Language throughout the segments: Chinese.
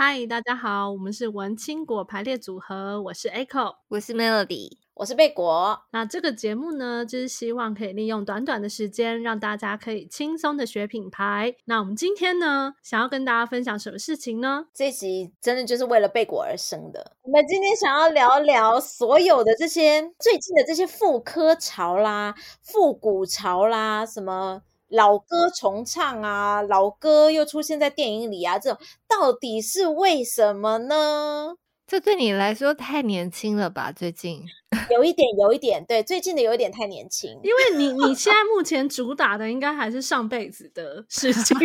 嗨，大家好，我们是文青果排列组合，我是 Echo，我是 Melody，我是贝果。那这个节目呢，就是希望可以利用短短的时间，让大家可以轻松的学品牌。那我们今天呢，想要跟大家分享什么事情呢？这集真的就是为了贝果而生的。我们今天想要聊聊所有的这些最近的这些复刻潮啦、复古潮啦，什么。老歌重唱啊，老歌又出现在电影里啊，这种到底是为什么呢？这对你来说太年轻了吧？最近 有一点，有一点，对，最近的有一点太年轻。因为你你现在目前主打的应该还是上辈子的事情，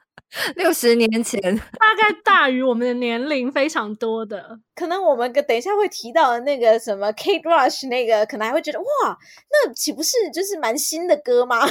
六十年前，大概大于我们的年龄非常多的。可能我们等一下会提到的那个什么 Kate Rush 那个，可能还会觉得哇，那岂不是就是蛮新的歌吗？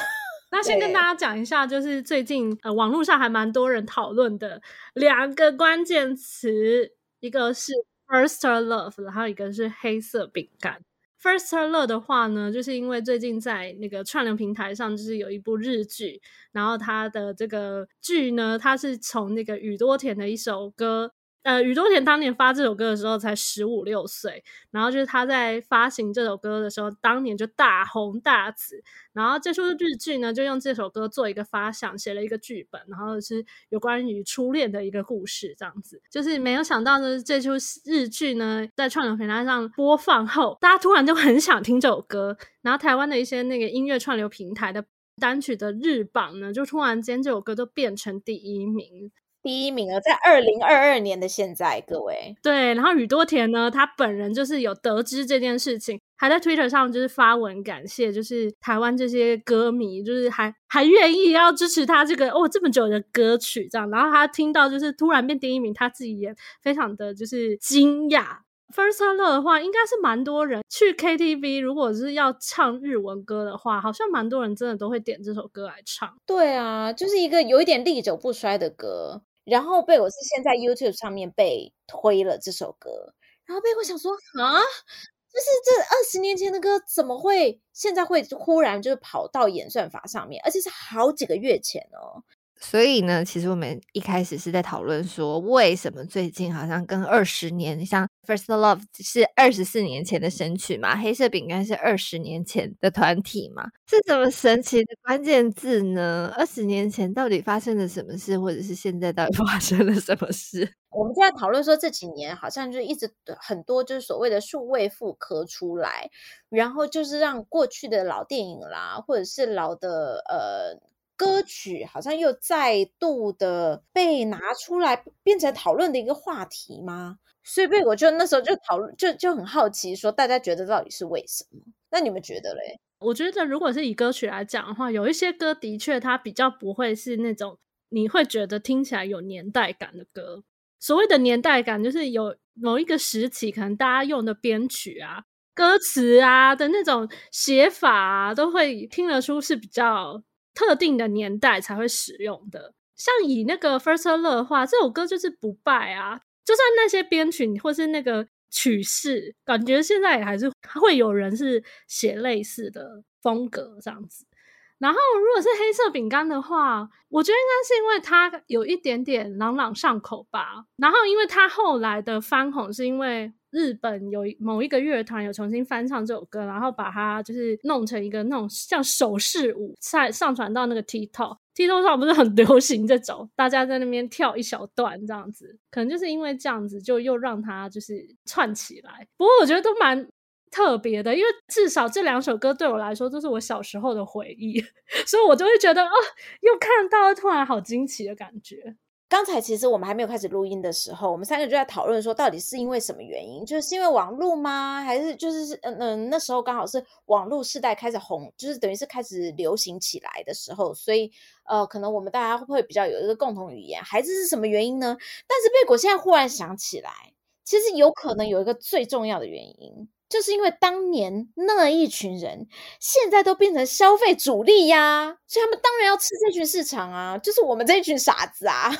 那先跟大家讲一下，就是最近呃网络上还蛮多人讨论的两个关键词，一个是 First Love，然后一个是黑色饼干。First Love 的话呢，就是因为最近在那个串流平台上，就是有一部日剧，然后它的这个剧呢，它是从那个宇多田的一首歌。呃，宇多田当年发这首歌的时候才十五六岁，然后就是他在发行这首歌的时候，当年就大红大紫。然后这出日剧呢，就用这首歌做一个发想，写了一个剧本，然后是有关于初恋的一个故事，这样子。就是没有想到呢，这出日剧呢，在串流平台上播放后，大家突然就很想听这首歌，然后台湾的一些那个音乐串流平台的单曲的日榜呢，就突然间这首歌都变成第一名。第一名了，在二零二二年的现在，各位。对，然后宇多田呢，他本人就是有得知这件事情，还在 Twitter 上就是发文感谢，就是台湾这些歌迷，就是还还愿意要支持他这个哦这么久的歌曲这样。然后他听到就是突然变第一名，他自己也非常的就是惊讶。First Love 的话，应该是蛮多人去 KTV，如果是要唱日文歌的话，好像蛮多人真的都会点这首歌来唱。对啊，就是一个有一点历久不衰的歌。然后被我是先在 YouTube 上面被推了这首歌，然后被我想说啊，就是这二十年前的歌怎么会现在会忽然就是跑到演算法上面，而且是好几个月前哦。所以呢，其实我们一开始是在讨论说，为什么最近好像跟二十年，像 First Love 是二十四年前的神曲嘛，黑色饼干是二十年前的团体嘛，是怎么神奇的关键字呢？二十年前到底发生了什么事，或者是现在到底 发生了什么事？我们就在讨论说，这几年好像就一直很多就是所谓的数位复刻出来，然后就是让过去的老电影啦，或者是老的呃。歌曲好像又再度的被拿出来变成讨论的一个话题吗？所以被我就那时候就讨论，就就很好奇，说大家觉得到底是为什么？那你们觉得嘞？我觉得如果是以歌曲来讲的话，有一些歌的确它比较不会是那种你会觉得听起来有年代感的歌。所谓的年代感，就是有某一个时期可能大家用的编曲啊、歌词啊的那种写法啊，都会听得出是比较。特定的年代才会使用的，像以那个 First Love 的话，这首歌就是不败啊。就算那些编曲或是那个曲式，感觉现在也还是会有人是写类似的风格这样子。然后如果是黑色饼干的话，我觉得应该是因为它有一点点朗朗上口吧。然后因为它后来的翻红，是因为。日本有某一个乐团有重新翻唱这首歌，然后把它就是弄成一个那种像手势舞，上上传到那个 TikTok，TikTok 上不是很流行这种，大家在那边跳一小段这样子，可能就是因为这样子，就又让它就是串起来。不过我觉得都蛮特别的，因为至少这两首歌对我来说都是我小时候的回忆，所以我就会觉得哦，又看到突然好惊奇的感觉。刚才其实我们还没有开始录音的时候，我们三个就在讨论说，到底是因为什么原因？就是因为网络吗？还是就是嗯嗯，那时候刚好是网络世代开始红，就是等于是开始流行起来的时候，所以呃，可能我们大家会比较有一个共同语言，还是是什么原因呢？但是贝果现在忽然想起来，其实有可能有一个最重要的原因，就是因为当年那一群人现在都变成消费主力呀，所以他们当然要吃这群市场啊，就是我们这一群傻子啊。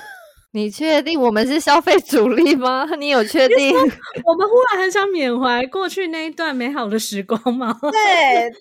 你确定我们是消费主力吗？你有确定？我们忽然很想缅怀过去那一段美好的时光吗？对对，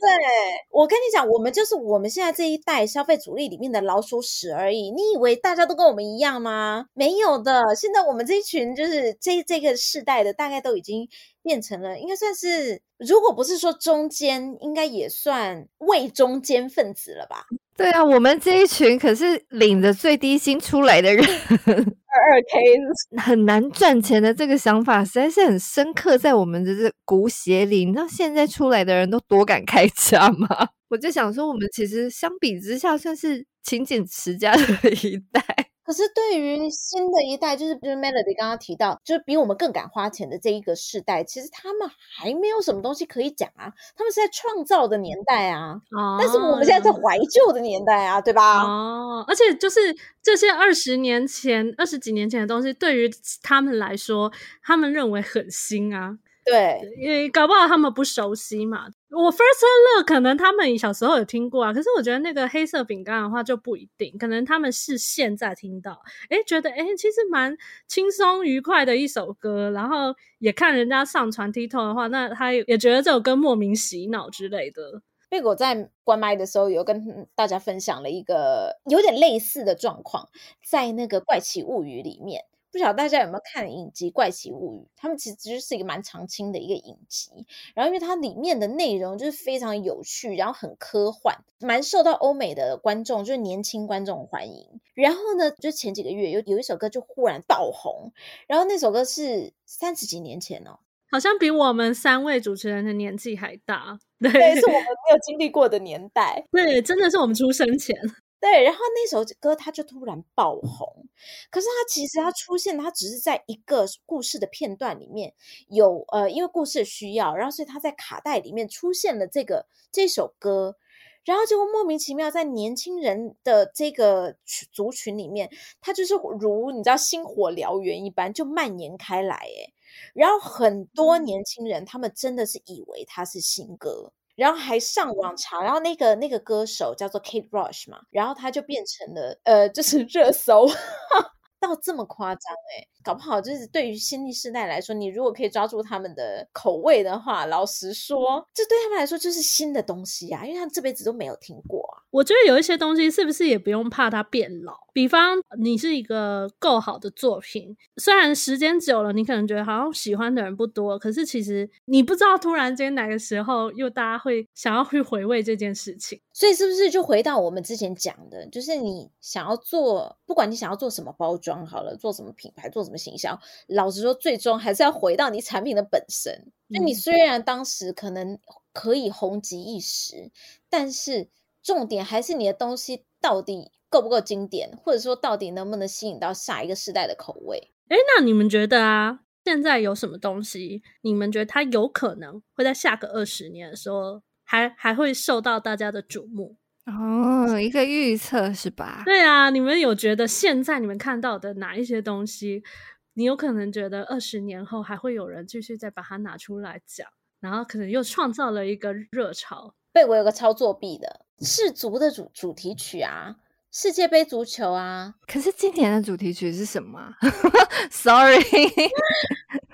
我跟你讲，我们就是我们现在这一代消费主力里面的老鼠屎而已。你以为大家都跟我们一样吗？没有的，现在我们这一群就是这这个世代的，大概都已经变成了，应该算是，如果不是说中间，应该也算伪中间分子了吧？对啊，我们这一群可是领着最低薪出来的人，二二 K 很难赚钱的这个想法，实在是很深刻在我们的这骨血里。你知道现在出来的人都多敢开价吗？我就想说，我们其实相比之下算是勤俭持家的一代。可是对于新的一代，就是就是 Melody 刚刚提到，就是比我们更敢花钱的这一个世代，其实他们还没有什么东西可以讲啊，他们是在创造的年代啊，哦、但是我们现在在怀旧的年代啊，对吧？哦，而且就是这些二十年前、二十几年前的东西，对于他们来说，他们认为很新啊。对，因为搞不好他们不熟悉嘛。我 First Love 可能他们小时候有听过啊，可是我觉得那个黑色饼干的话就不一定，可能他们是现在听到，诶觉得诶其实蛮轻松愉快的一首歌，然后也看人家上传 TikTok 的话，那他也觉得这首歌莫名洗脑之类的。贝果在关麦的时候有跟大家分享了一个有点类似的状况，在那个怪奇物语里面。不晓得大家有没有看影集《怪奇物语》？他们其实就是一个蛮常青的一个影集，然后因为它里面的内容就是非常有趣，然后很科幻，蛮受到欧美的观众，就是年轻观众欢迎。然后呢，就前几个月有有一首歌就忽然爆红，然后那首歌是三十几年前哦，好像比我们三位主持人的年纪还大，对，对是我们没有经历过的年代，对，真的是我们出生前。对，然后那首歌它就突然爆红，可是它其实它出现，它只是在一个故事的片段里面有呃，因为故事的需要，然后所以它在卡带里面出现了这个这首歌，然后结果莫名其妙在年轻人的这个族群里面，它就是如你知道星火燎原一般就蔓延开来，诶，然后很多年轻人他们真的是以为它是新歌。然后还上网查，然后那个那个歌手叫做 Kate Rush 嘛，然后他就变成了呃，就是 热搜，到这么夸张哎、搞不好就是对于新历世代来说，你如果可以抓住他们的口味的话，老实说，这对他们来说就是新的东西啊，因为他们这辈子都没有听过。我觉得有一些东西是不是也不用怕它变老？比方你是一个够好的作品，虽然时间久了，你可能觉得好像喜欢的人不多，可是其实你不知道突然间哪个时候又大家会想要去回味这件事情。所以是不是就回到我们之前讲的，就是你想要做，不管你想要做什么包装好了，做什么品牌，做什么。形象，老实说，最终还是要回到你产品的本身。那你虽然当时可能可以红极一时，但是重点还是你的东西到底够不够经典，或者说到底能不能吸引到下一个时代的口味？哎，那你们觉得啊，现在有什么东西，你们觉得它有可能会在下个二十年的时候，还还会受到大家的瞩目？哦，一个预测是吧？对啊，你们有觉得现在你们看到的哪一些东西，你有可能觉得二十年后还会有人继续再把它拿出来讲，然后可能又创造了一个热潮？对，我有个操作弊的世足的主主题曲啊，世界杯足球啊。可是今年的主题曲是什么？Sorry。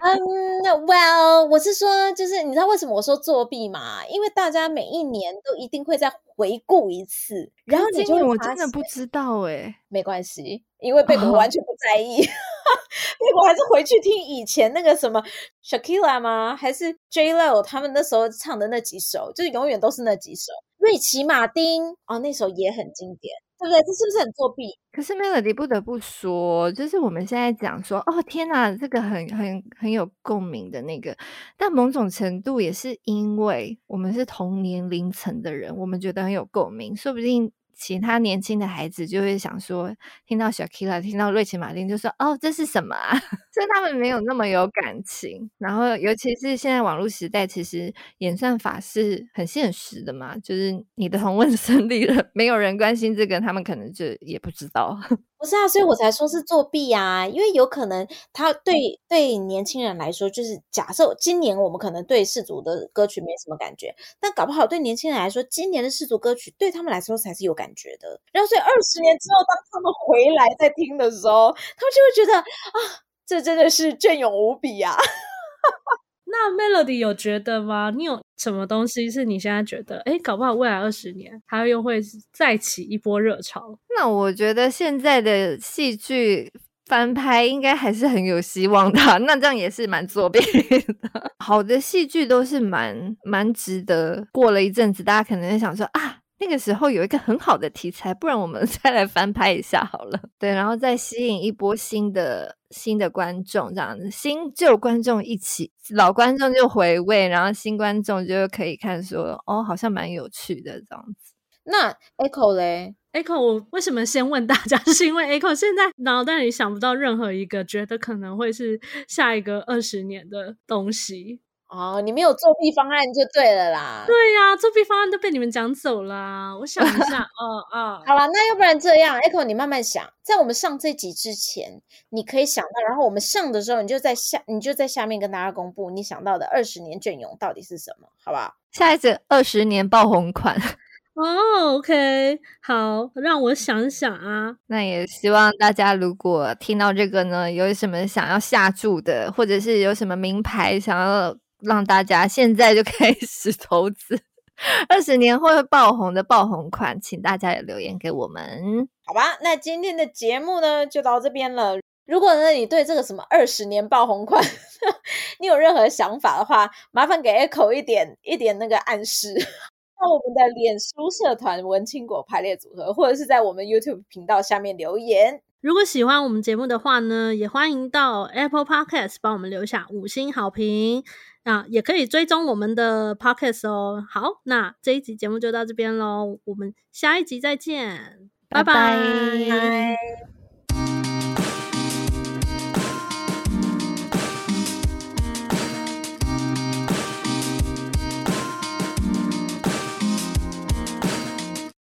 嗯、um,，Well，我是说，就是你知道为什么我说作弊吗？因为大家每一年都一定会再回顾一次，然后你就会我真的不知道哎、欸，没关系，因为贝果完全不在意，贝、oh. 果还是回去听以前那个什么 Shakira 吗？还是 J Lo 他们那时候唱的那几首，就是永远都是那几首。瑞奇马丁哦，那首也很经典。对不对？这是不是很作弊？可是 Melody 不得不说，就是我们现在讲说，哦天哪，这个很很很有共鸣的那个，但某种程度也是因为我们是同年龄层的人，我们觉得很有共鸣，说不定。其他年轻的孩子就会想说，听到 Shakira，听到瑞奇马丁，就说：“哦，这是什么啊？”所以他们没有那么有感情。然后，尤其是现在网络时代，其实演算法是很现实的嘛，就是你的同温层里了，没有人关心这个，他们可能就也不知道。是啊，所以我才说是作弊啊，因为有可能他对对年轻人来说，就是假设今年我们可能对世俗的歌曲没什么感觉，但搞不好对年轻人来说，今年的世俗歌曲对他们来说才是有感觉的。然后所以二十年之后，当他们回来再听的时候，他们就会觉得啊，这真的是隽永无比啊。那 Melody 有觉得吗？你有什么东西是你现在觉得，哎，搞不好未来二十年，它又会再起一波热潮？那我觉得现在的戏剧翻拍应该还是很有希望的。那这样也是蛮作弊的。好的戏剧都是蛮蛮值得。过了一阵子，大家可能想说啊。那个时候有一个很好的题材，不然我们 再来翻拍一下好了。对，然后再吸引一波新的新的观众，这样子，新旧观众一起，老观众就回味，然后新观众就可以看说，哦，好像蛮有趣的这样子。那 Echo 嘞？Echo，我为什么先问大家？是因为 Echo 现在脑袋里想不到任何一个觉得可能会是下一个二十年的东西。哦，你没有作弊方案就对了啦。对呀、啊，作弊方案都被你们讲走啦。我想一下，哦哦，好了，那要不然这样，Echo，你慢慢想，在我们上这集之前，你可以想到，然后我们上的时候，你就在下，你就在下面跟大家公布你想到的二十年隽永到底是什么，好不好？下一次二十年爆红款。哦、oh，OK，好，让我想想啊。那也希望大家如果听到这个呢，有什么想要下注的，或者是有什么名牌想要。让大家现在就开始投资，二十年后会爆红的爆红款，请大家也留言给我们，好吧？那今天的节目呢，就到这边了。如果呢，你对这个什么二十年爆红款，你有任何想法的话，麻烦给 Echo 一点一点那个暗示，到我们的脸书社团文青果排列组合，或者是在我们 YouTube 频道下面留言。如果喜欢我们节目的话呢，也欢迎到 Apple Podcast 帮我们留下五星好评。啊，也可以追踪我们的 Podcast 哦。好，那这一集节目就到这边喽，我们下一集再见，拜拜。拜拜。